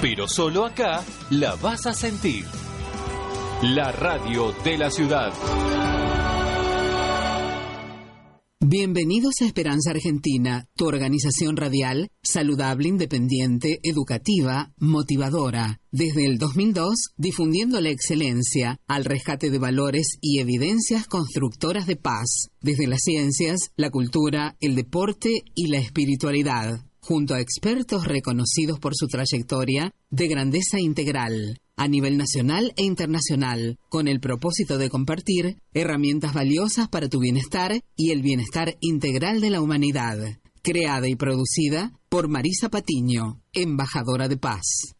pero solo acá la vas a sentir. La radio de la ciudad. Bienvenidos a Esperanza Argentina, tu organización radial, saludable, independiente, educativa, motivadora. Desde el 2002, difundiendo la excelencia al rescate de valores y evidencias constructoras de paz, desde las ciencias, la cultura, el deporte y la espiritualidad, junto a expertos reconocidos por su trayectoria de grandeza integral a nivel nacional e internacional, con el propósito de compartir herramientas valiosas para tu bienestar y el bienestar integral de la humanidad. Creada y producida por Marisa Patiño, embajadora de paz.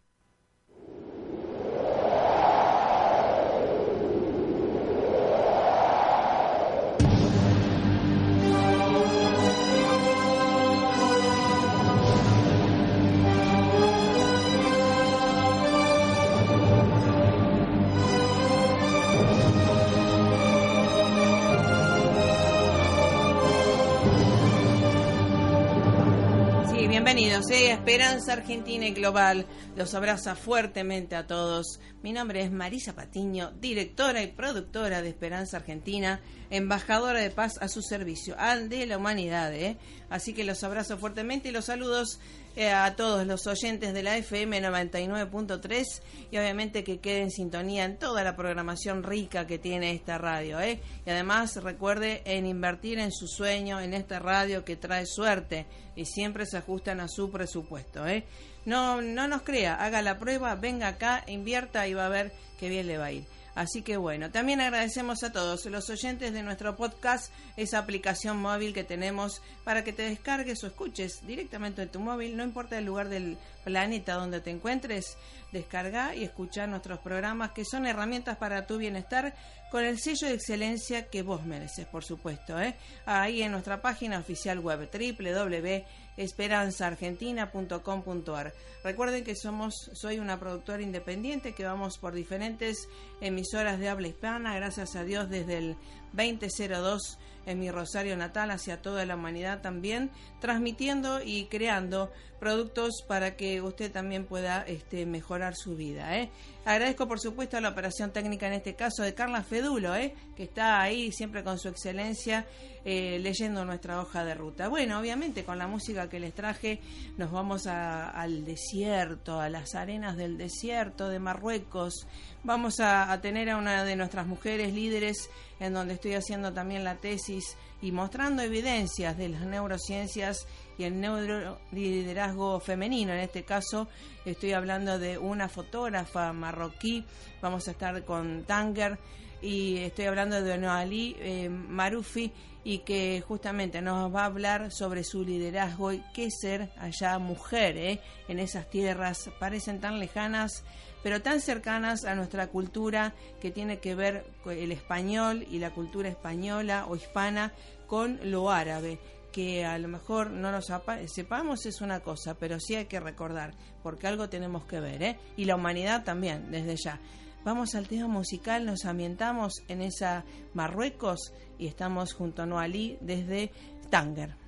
Bienvenidos, ¿eh? Esperanza Argentina y Global. Los abraza fuertemente a todos. Mi nombre es Marisa Patiño, directora y productora de Esperanza Argentina, embajadora de paz a su servicio, al de la humanidad. ¿eh? Así que los abrazo fuertemente y los saludos eh, a todos los oyentes de la FM 99.3 y obviamente que quede en sintonía en toda la programación rica que tiene esta radio. ¿eh? Y además recuerde en invertir en su sueño, en esta radio que trae suerte y siempre se ajustan a su presupuesto. ¿eh? No, no nos crea, haga la prueba, venga acá, invierta y va a ver qué bien le va a ir. Así que bueno, también agradecemos a todos los oyentes de nuestro podcast, esa aplicación móvil que tenemos para que te descargues o escuches directamente en tu móvil, no importa el lugar del planeta donde te encuentres, descarga y escucha nuestros programas que son herramientas para tu bienestar con el sello de excelencia que vos mereces, por supuesto. ¿eh? Ahí en nuestra página oficial web www.esperanzaargentina.com.ar. Recuerden que somos, soy una productora independiente que vamos por diferentes emisoras de habla hispana, gracias a Dios desde el 2002 en mi Rosario natal hacia toda la humanidad también, transmitiendo y creando productos para que usted también pueda este, mejorar su vida. ¿eh? Agradezco por supuesto a la operación técnica en este caso de Carla Fedulo, ¿eh? que está ahí siempre con su excelencia eh, leyendo nuestra hoja de ruta. Bueno, obviamente con la música que les traje nos vamos al desierto, a las arenas del desierto de Marruecos. Vamos a, tener a una de nuestras mujeres líderes en donde estoy haciendo también la tesis y mostrando evidencias de las neurociencias y el neuroliderazgo femenino. En este caso estoy hablando de una fotógrafa marroquí, vamos a estar con Tanger y estoy hablando de Noali eh, Marufi y que justamente nos va a hablar sobre su liderazgo y qué ser allá mujer eh, en esas tierras, parecen tan lejanas pero tan cercanas a nuestra cultura que tiene que ver el español y la cultura española o hispana con lo árabe que a lo mejor no lo sepamos es una cosa, pero sí hay que recordar, porque algo tenemos que ver, ¿eh? Y la humanidad también, desde ya. Vamos al tema musical, nos ambientamos en esa Marruecos y estamos junto a Noalí desde Tánger.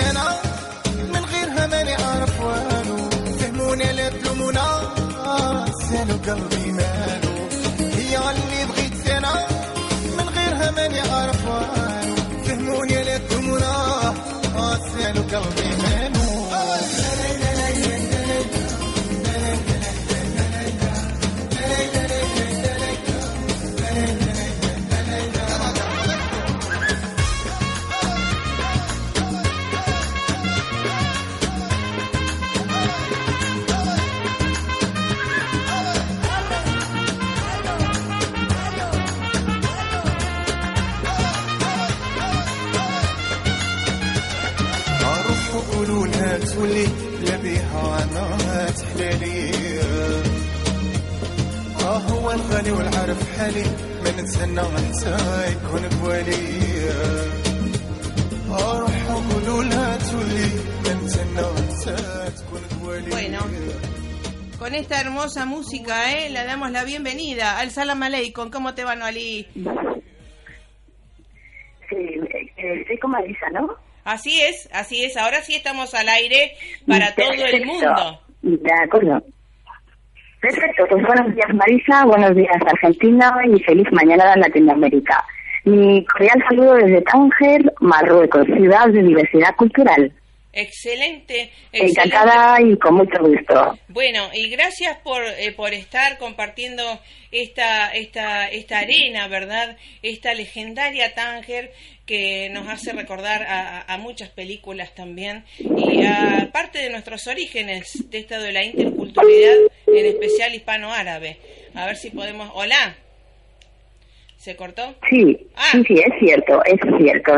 and I ما نتسنى حتى يكون بوالي اه روحوا قولوا لها تولي ما نتسنى حتى تكون بوالي Bueno. Con esta hermosa música, ¿eh? le damos la bienvenida al Salam Aleikum. ¿Cómo te va, Noalí? Sí, eh, estoy con Marisa, ¿no? Así es, así es. Ahora sí estamos al aire para todo el Perfecto. mundo. De acuerdo. Perfecto, pues buenos días Marisa, buenos días Argentina y feliz mañana en Latinoamérica. Mi cordial saludo desde Tánger, Marruecos, ciudad de diversidad cultural. Excelente, excelente. Encantada y con mucho gusto. Bueno, y gracias por, eh, por estar compartiendo esta, esta, esta arena, ¿verdad? Esta legendaria Tánger que nos hace recordar a, a- a muchas películas también. Y aparte de nuestros orígenes, de esto de la interculturalidad, en especial hispano-árabe. A ver si podemos... Hola. ¿Se cortó? Sí, Ah. sí, sí, es cierto, es cierto.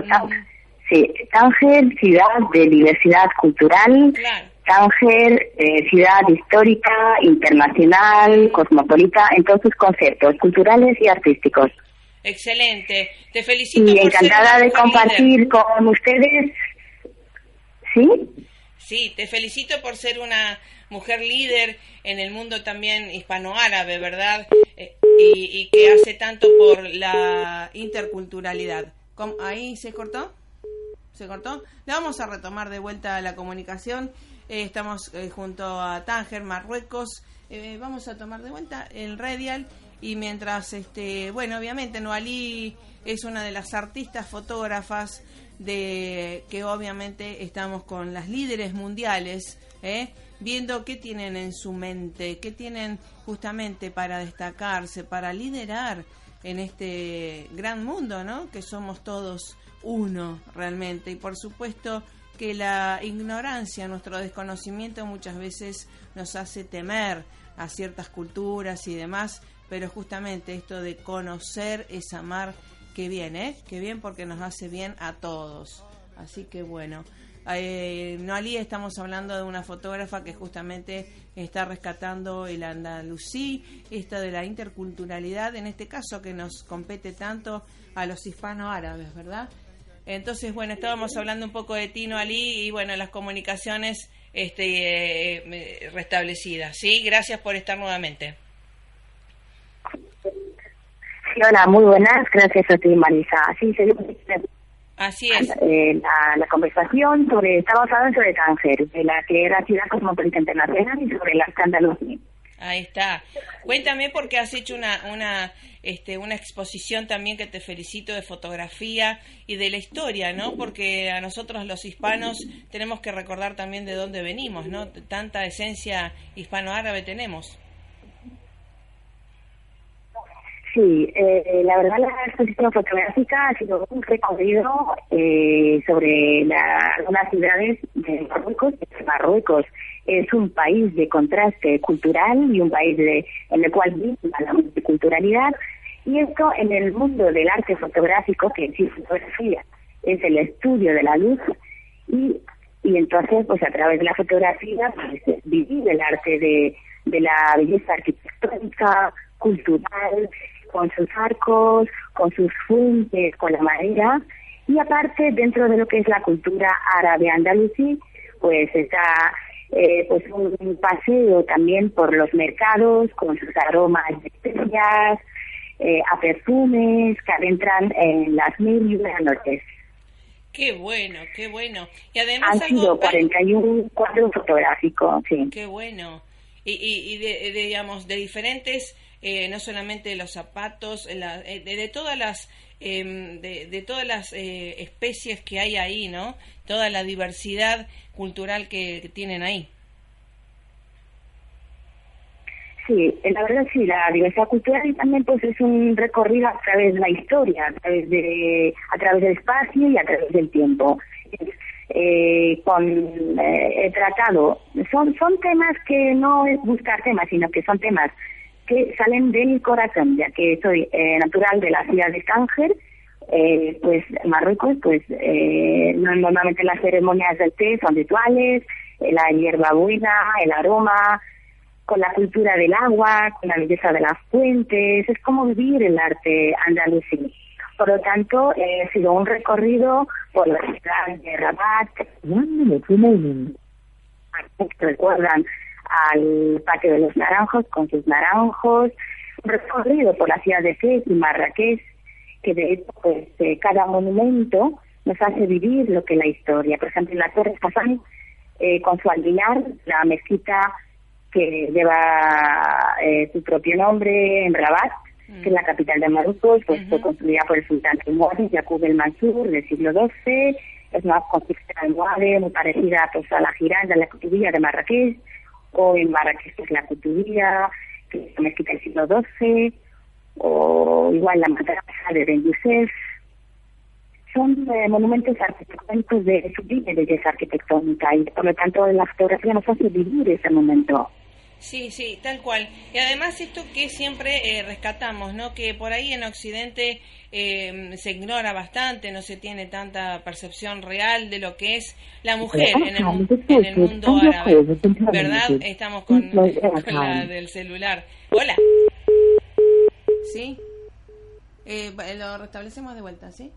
Sí, Tánger, ciudad de diversidad cultural, Claro. Tánger, eh, ciudad histórica, internacional, cosmopolita, en todos sus conceptos culturales y artísticos. Excelente. Te felicito Y por encantada de compartir líder. con ustedes. ¿Sí? Sí, te felicito por ser una mujer líder en el mundo también hispanoárabe, ¿verdad? Eh, y, que hace tanto por la interculturalidad. ¿Cómo- ¿Ahí se cortó? ¿Se cortó? Le vamos a retomar de vuelta la comunicación. Eh, estamos eh, junto a Tánger, Marruecos. Vamos a tomar de vuelta el radial y mientras, este, bueno, obviamente Noalí es una de las artistas fotógrafas de que obviamente estamos con las líderes mundiales, ¿eh? viendo qué tienen en su mente, qué tienen justamente para destacarse, para liderar en este gran mundo, ¿no? Que somos todos uno realmente y por supuesto que la ignorancia, nuestro desconocimiento muchas veces nos hace temer a ciertas culturas y demás, pero justamente esto de conocer es amar, que bien, ¿eh? Que bien porque nos hace bien a todos. Así que bueno, eh, Noalí estamos hablando de una fotógrafa que justamente está rescatando el andalusí, esto de la interculturalidad, en este caso que nos compete tanto a los hispano-árabes, ¿verdad? Entonces, bueno, estábamos hablando un poco de Tino Ali y bueno, las comunicaciones este, eh, eh, restablecidas. Sí, gracias por estar nuevamente. Hola, muy buenas. Gracias a ti, Marisa. Sí, seguimos Así es. eh, la, la conversación sobre, estamos hablando sobre Tánger, de la que era ciudad cosmopolita internacional y sobre la andaluzí. Ahí está. Cuéntame porque has hecho una, una, este, una exposición también que te felicito de fotografía y de la historia, ¿no? Porque a nosotros los hispanos tenemos que recordar también de dónde venimos, ¿no? Tanta esencia hispano-árabe tenemos. Sí, eh, la verdad la exposición fotográfica ha sido un recorrido eh, sobre algunas ciudades de Marruecos. Marruecos es un país de contraste cultural y un país de, en el cual vive la multiculturalidad. Y esto en el mundo del arte fotográfico, que sí fotografía es el estudio de la luz, y, y entonces pues a través de la fotografía pues, vivir el arte de, de la belleza arquitectónica, cultural, con sus arcos, con sus fuentes, con la madera, y aparte dentro de lo que es la cultura árabe andalusí, pues está eh, pues un paseo también por los mercados con sus aromas de especias, eh, a perfumes que adentran en las mil y una noches. Qué bueno, qué bueno. Y además Han sido algo- 41 cuadros fotográficos, sí. Qué bueno. Y, y, y de, de, digamos, de diferentes, eh, no solamente de los zapatos, eh, de, de todas las, em, de, todas las eh, especies que hay ahí, ¿no? Toda la diversidad cultural que, tienen ahí. Sí, eh, la verdad sí, la diversidad cultural también pues es un recorrido a través de la historia, a través de a través del espacio y a través del tiempo. Eh, con eh, he tratado son son temas que no es buscar temas, sino que son temas que salen del corazón, ya que soy eh, natural de la ciudad de Tánger, eh, pues Marruecos, pues eh, normalmente las ceremonias del té son rituales, eh, la hierba buena, el aroma, con la cultura del agua, con la belleza de las fuentes, es como vivir el arte andalusí. Por lo tanto, he sido un recorrido por la ciudad de Rabat. Recuerdan al Patio de los Naranjos con sus naranjos, recorrido por la ciudad de Fez y Marrakech, que de hecho pues, eh, cada monumento nos hace vivir lo que es la historia. Por ejemplo, la Torre Hassan, eh, con su alvilar, la mezquita que lleva eh, su propio nombre en Rabat, que es la capital de Marruecos, pues fue construida por el sultán Muad'Dib Yaqub el Mansur del siglo XII, es una construcción muy parecida pues, a la giranda, la cutubía de Marrakech, o en es la cutubía, que es mezquita del siglo XII, o igual la madrasa de Ben Youssef. Son eh, monumentos arquitectónicos de sublime belleza arquitectónica y por lo tanto la fotografía nos hace vivir ese momento. Sí, sí, tal cual. Y además esto que siempre eh, rescatamos, ¿no? Que por ahí en Occidente eh, se ignora bastante, no se tiene tanta percepción real de lo que es la mujer en el, en el mundo árabe. ¿Verdad? Estamos con, con la del celular. Hola. ¿Sí? Eh, lo restablecemos de vuelta, ¿sí?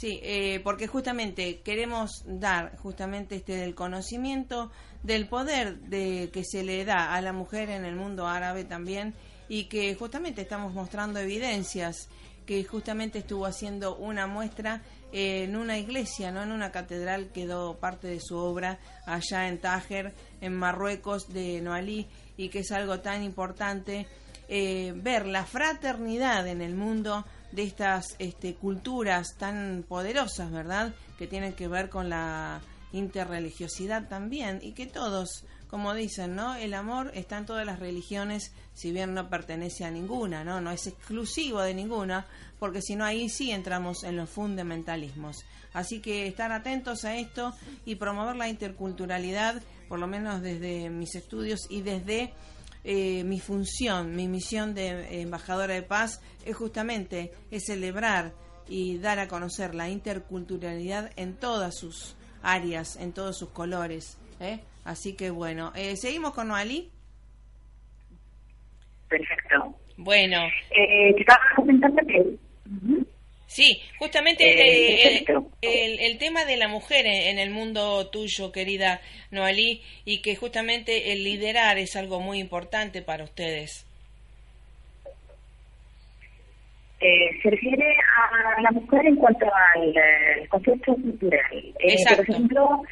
Sí, eh, porque justamente queremos dar justamente este del conocimiento del poder de que se le da a la mujer en el mundo árabe también y que justamente estamos mostrando evidencias que justamente estuvo haciendo una muestra en una iglesia, no en una catedral, quedó parte de su obra allá en Tájer, en Marruecos, de Noalí, y que es algo tan importante eh, ver la fraternidad en el mundo de estas este, culturas tan poderosas, ¿verdad? Que tienen que ver con la interreligiosidad también y que todos, como dicen, ¿no? El amor está en todas las religiones, si bien no pertenece a ninguna, ¿no? No es exclusivo de ninguna, porque si no ahí sí entramos en los fundamentalismos. Así que estar atentos a esto y promover la interculturalidad, por lo menos desde mis estudios y desde eh, mi función, mi misión de embajadora de paz es justamente es celebrar y dar a conocer la interculturalidad en todas sus áreas, en todos sus colores. ¿eh? Así que bueno, eh, seguimos con Noalí. Perfecto. Bueno. Eh, te estaba comentando que... Sí, justamente eh, el, tema de la mujer en, el mundo tuyo, querida Noalí, y que justamente el liderar es algo muy importante para ustedes. Eh, se refiere a la mujer en cuanto al eh, concepto cultural. por ejemplo,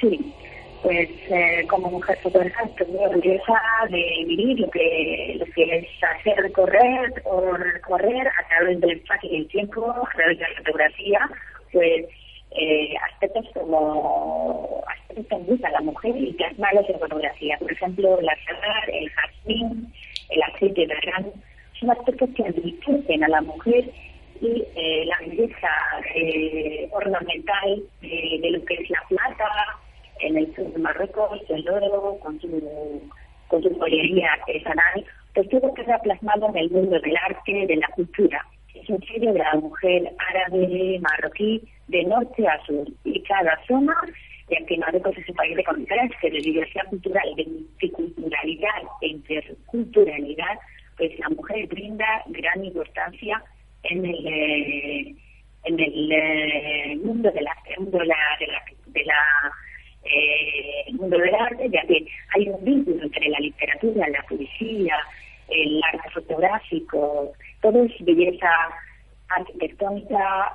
sí, pues eh, como mujer fotógrafa estoy muy orgullosa de vivir lo que, lo que es hacer recorrer o recorrer a través del espacio y el tiempo, a través de la fotografía, pues eh, aspectos como aspectos que a la mujer y plasmarlos en fotografía. Por ejemplo, la azahar, el jazmín, el aceite de gran, son aspectos que enriquecen a la mujer y eh, la belleza eh, ornamental de lo que es la plata, en el sur de Marruecos, el oro, con su, con su joyería artesanal, pues todo queda plasmado en el mundo del arte, de la cultura. Es un sello de la mujer árabe, marroquí, de norte a sur. Y cada zona, ya que Marruecos es un país de contraste, de diversidad cultural, de multiculturalidad e interculturalidad, pues la mujer brinda gran importancia en el, eh, en el eh, mundo de la, mundo de la, de la eh, el mundo del arte, ya que hay un vínculo entre la literatura, la poesía, el arte fotográfico, todo es belleza arquitectónica,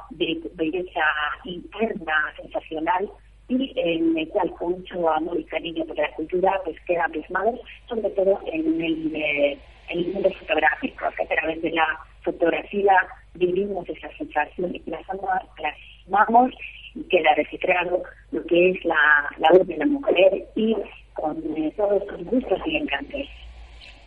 belleza interna, sensacional, y en el cual con mucho amor y cariño por la cultura pues queda plasmado, sobre todo en el, eh, en el mundo fotográfico, que a través de la fotografía vivimos esa sensación y plasmamos queda registrado lo que es la, la de la mujer y con eh, todos sus gustos y encantos.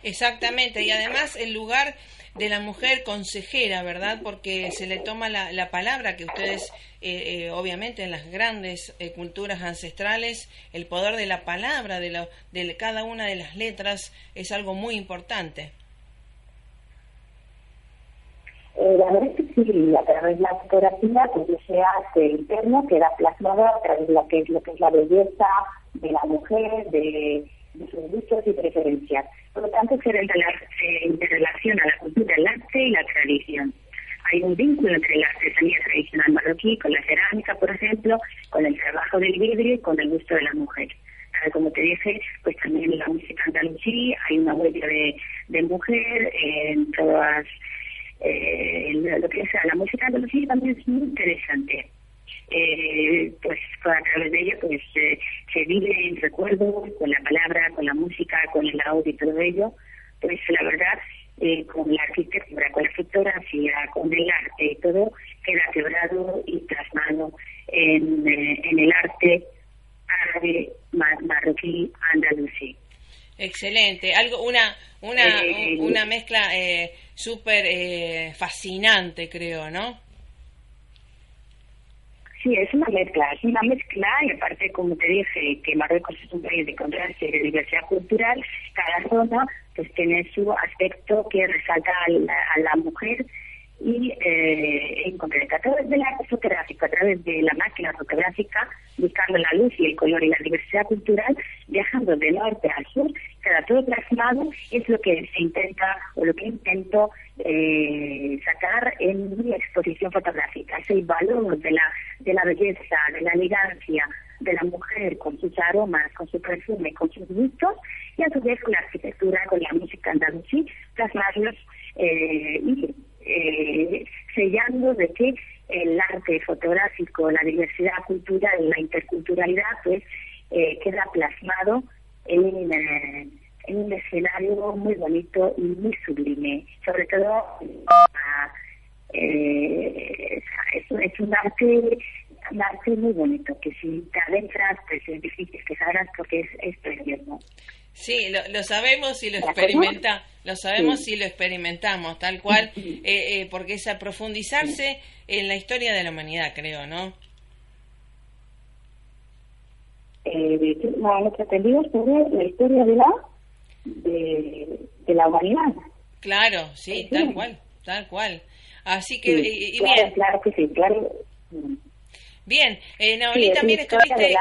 Exactamente, y además el lugar de la mujer consejera, ¿verdad? Porque se le toma la, la palabra que ustedes, eh, eh, obviamente, en las grandes culturas ancestrales, el poder de la palabra, de, la, de cada una de las letras, es algo muy importante. la verdad es que sí, a través de la fotografía, pues se hace interno, queda plasmado a través de lo que es, lo que es la belleza de la mujer, de, sus gustos y preferencias. Por lo tanto, se, interrelaciona la cultura, el arte y la tradición. Hay un vínculo entre la artesanía tradicional marroquí con la cerámica, por ejemplo, con el trabajo del vidrio y con el gusto de la mujer como te dije, pues también la música andalusí hay una huella de, de mujer en todas eh, lo que sea la música andalusí también es muy interesante eh, pues a través de ella pues eh, se vive en recuerdos con la palabra con la música con el audio y todo ello pues la verdad eh, con la arquitectura, con la fotografía, con el arte y todo, queda quebrado y plasmado en, eh, en el arte árabe marroquí andalusí. Excelente, algo una una eh, una mezcla eh, súper eh, fascinante, creo, ¿no? Sí, es una mezcla, es una mezcla y aparte, como te dije, que Marruecos es un país de contraste y de diversidad cultural, cada zona pues tiene su aspecto que resalta a la mujer y eh, en concreto a través del arte fotográfico, a través de la máquina fotográfica, buscando la luz y el color y la diversidad cultural, viajando de norte a sur, queda todo plasmado, es lo que se intenta o lo que intento eh, sacar en mi exposición fotográfica, es el valor de la, de la belleza, de la elegancia, de la mujer con sus aromas, con su perfume, con sus gustos, y a su vez con la arquitectura, con la música andalusí, plasmarlos eh, y eh, sellando de que el arte fotográfico, la diversidad cultural, la interculturalidad, pues eh, queda plasmado en, eh, en, un escenario muy bonito y muy sublime. Sobre todo, eh, es, un arte un arte muy bonito, que si te adentras, pues es difícil que salgas porque es, es precioso. Sí, lo, lo sabemos y lo experimenta, lo sabemos y lo experimentamos, tal cual, eh, eh, porque es a profundizarse en la historia de la humanidad, creo, ¿no? Eh, no, pretendido sobre la historia de la de, de la humanidad. Claro, sí, tal cual, tal cual. Así que, y, claro, bien. Claro que sí, claro. Bien, eh, Naoli, también estuviste...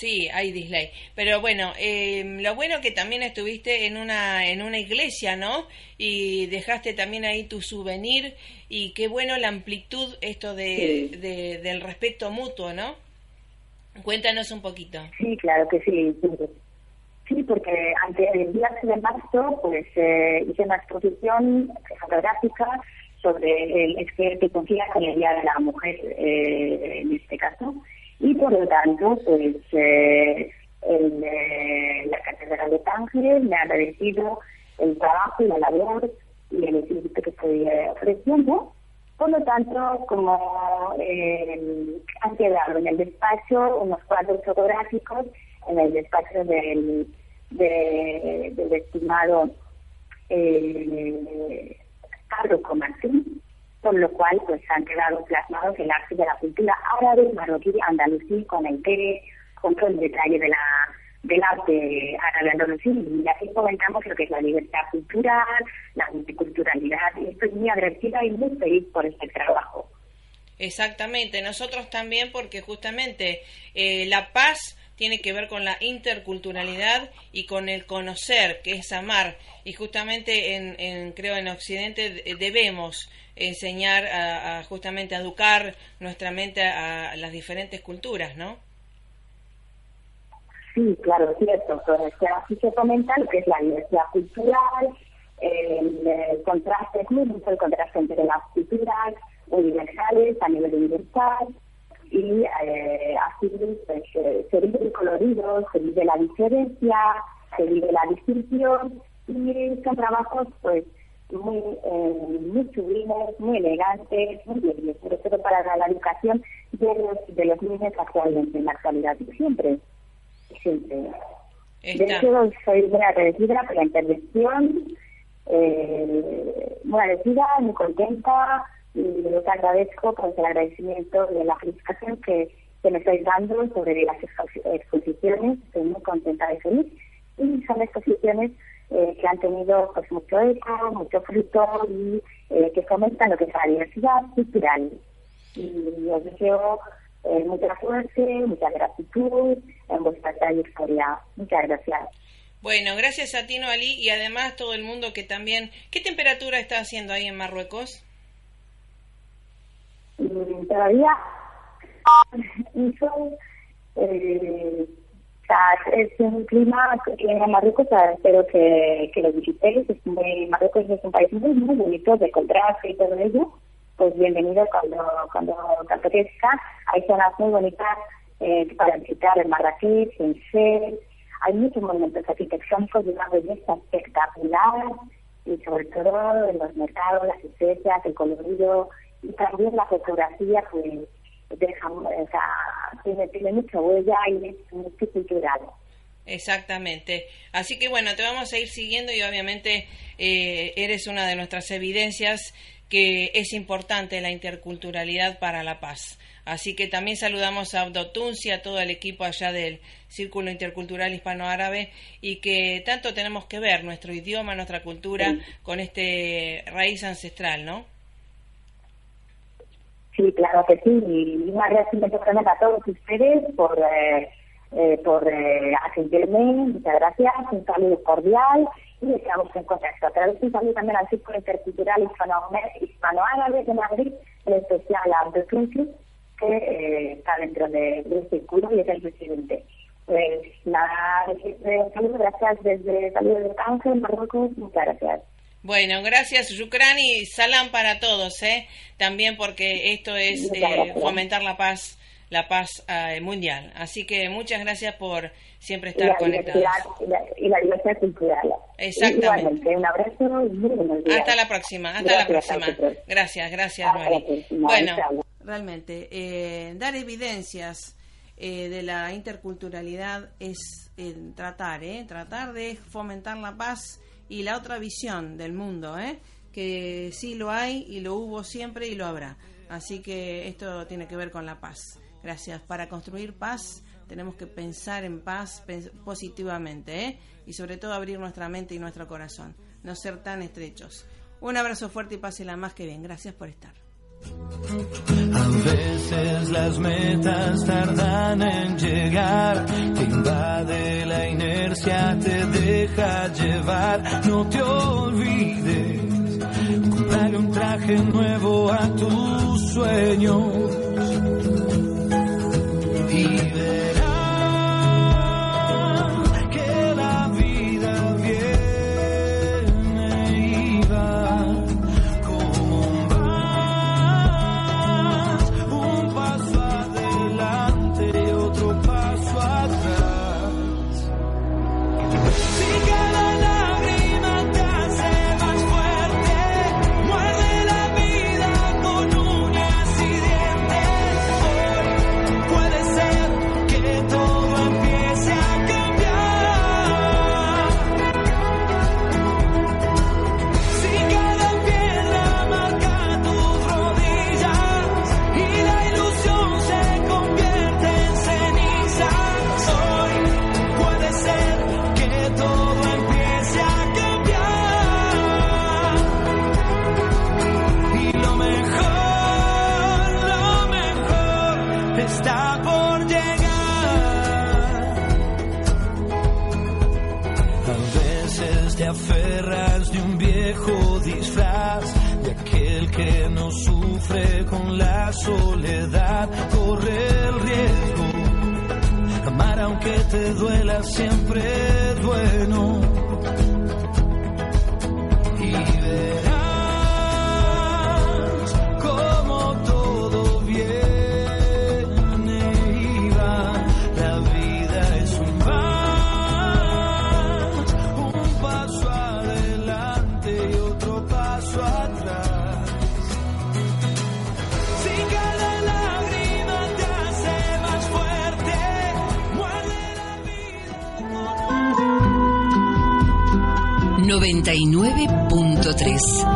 Sí, hay dislay. Pero bueno, eh, lo bueno que también estuviste en una en una iglesia, ¿no? Y dejaste también ahí tu souvenir y qué bueno la amplitud esto de, del respeto mutuo, ¿no? Cuéntanos un poquito. Sí, claro que sí. Sí, porque ante el día de marzo, pues eh, hice una exposición fotográfica sobre el es que te confía con el Día de la Mujer, eh, en este caso y por lo tanto, pues eh, eh, la Catedral de Tánger me ha agradecido el trabajo y la labor y el servicio que estoy eh, ofreciendo. Por lo tanto, como eh, han quedado en el despacho unos cuadros fotográficos, en el despacho del, del estimado eh, Carlos Martín, por lo cual pues han quedado plasmados el arte de la cultura árabe, marroquí, andalusí, con el con todo el detalle de la del arte árabe andalusí y así comentamos lo que es la libertad cultural, la multiculturalidad y estoy muy agradecida y muy feliz por este trabajo. Exactamente, nosotros también porque justamente eh, la paz tiene que ver con la interculturalidad y con el conocer, que es amar. Y justamente en, creo en Occidente debemos enseñar a, justamente a educar nuestra mente a, las diferentes culturas, ¿no? Sí, claro, es cierto. Así se fomenta lo que es la diversidad cultural, el, contraste, muy mucho el contraste entre las culturas universales a nivel universal y eh, así pues, se vive colorido, se vive la diferencia, se vive la distinción y son trabajos pues muy, eh, muy sublimes, muy elegantes, muy bien, sobre todo para la educación de los, de los niños actualmente, en la actualidad, siempre, siempre. De hecho, soy muy agradecida por la intervención, eh, muy agradecida, muy contenta, y les agradezco por el agradecimiento de la felicitación que, que me estáis dando sobre las exposiciones, estoy muy contenta de feliz, y son exposiciones eh, que han tenido pues mucho eco, mucho fruto y eh, que fomentan lo que es la diversidad cultural. Y os deseo eh, mucha suerte, mucha gratitud en vuestra trayectoria. Muchas gracias. Bueno, gracias a ti, Ali, y además todo el mundo que también... ¿Qué temperatura está haciendo ahí en Marruecos? Mm, todavía hizo... Eh, es un clima en Marruecos, espero que, que lo visitéis. Marruecos es un país muy, muy bonito de contraste y todo ello. Pues bienvenido cuando, cuando apetezca. Hay zonas muy bonitas eh, para visitar en Marrakech, en Fez. Hay muchos monumentos arquitectónicos de una belleza espectacular y sobre todo en los mercados, las especies, el colorido y también la fotografía pues deja, o sea, tiene, tiene mucha huella y es multicultural. Exactamente. Así que bueno, te vamos a ir siguiendo y obviamente eh, eres una de nuestras evidencias que es importante la interculturalidad para la paz. Así que también saludamos a Abdotuns y a todo el equipo allá del Círculo Intercultural Hispano-Árabe y que tanto tenemos que ver nuestro idioma, nuestra cultura con este raíz ancestral, ¿no? Sí, claro que sí. Y un agradecimiento a todos ustedes por, eh, eh, por eh, Muchas gracias. Un saludo cordial y estamos en contacto. A través de un saludo también al Círculo Intercultural Hispano-Árabe de Madrid, en especial a Abdel que eh, está dentro de, del círculo y es el presidente. Pues nada, un saludo, gracias desde Saludos de Ángel, Marruecos. Muchas gracias. Bueno, gracias Yukran y salam para todos, ¿eh? También porque esto es eh, fomentar la paz, la paz eh, mundial. Así que muchas gracias por siempre estar conectados. Y la, diversidad cultural. Exactamente. un abrazo y muy buenos días. Hasta la próxima, hasta la próxima. Gracias, gracias, Bueno, realmente, eh, dar evidencias de la interculturalidad es tratar, ¿eh? Tratar de fomentar la paz y la otra visión del mundo, ¿eh? que sí lo hay y lo hubo siempre y lo habrá. Así que esto tiene que ver con la paz. Gracias. Para construir paz tenemos que pensar en paz positivamente ¿eh? y sobre todo abrir nuestra mente y nuestro corazón, no ser tan estrechos. Un abrazo fuerte y pásela más que bien. Gracias por estar. A veces las metas tardan en llegar, te invade la inercia, te deja llevar, no te olvides, comprarle un traje nuevo a tus sueños que no sufre con la soledad corre el riesgo. Amar aunque te duela siempre es bueno. 99.3.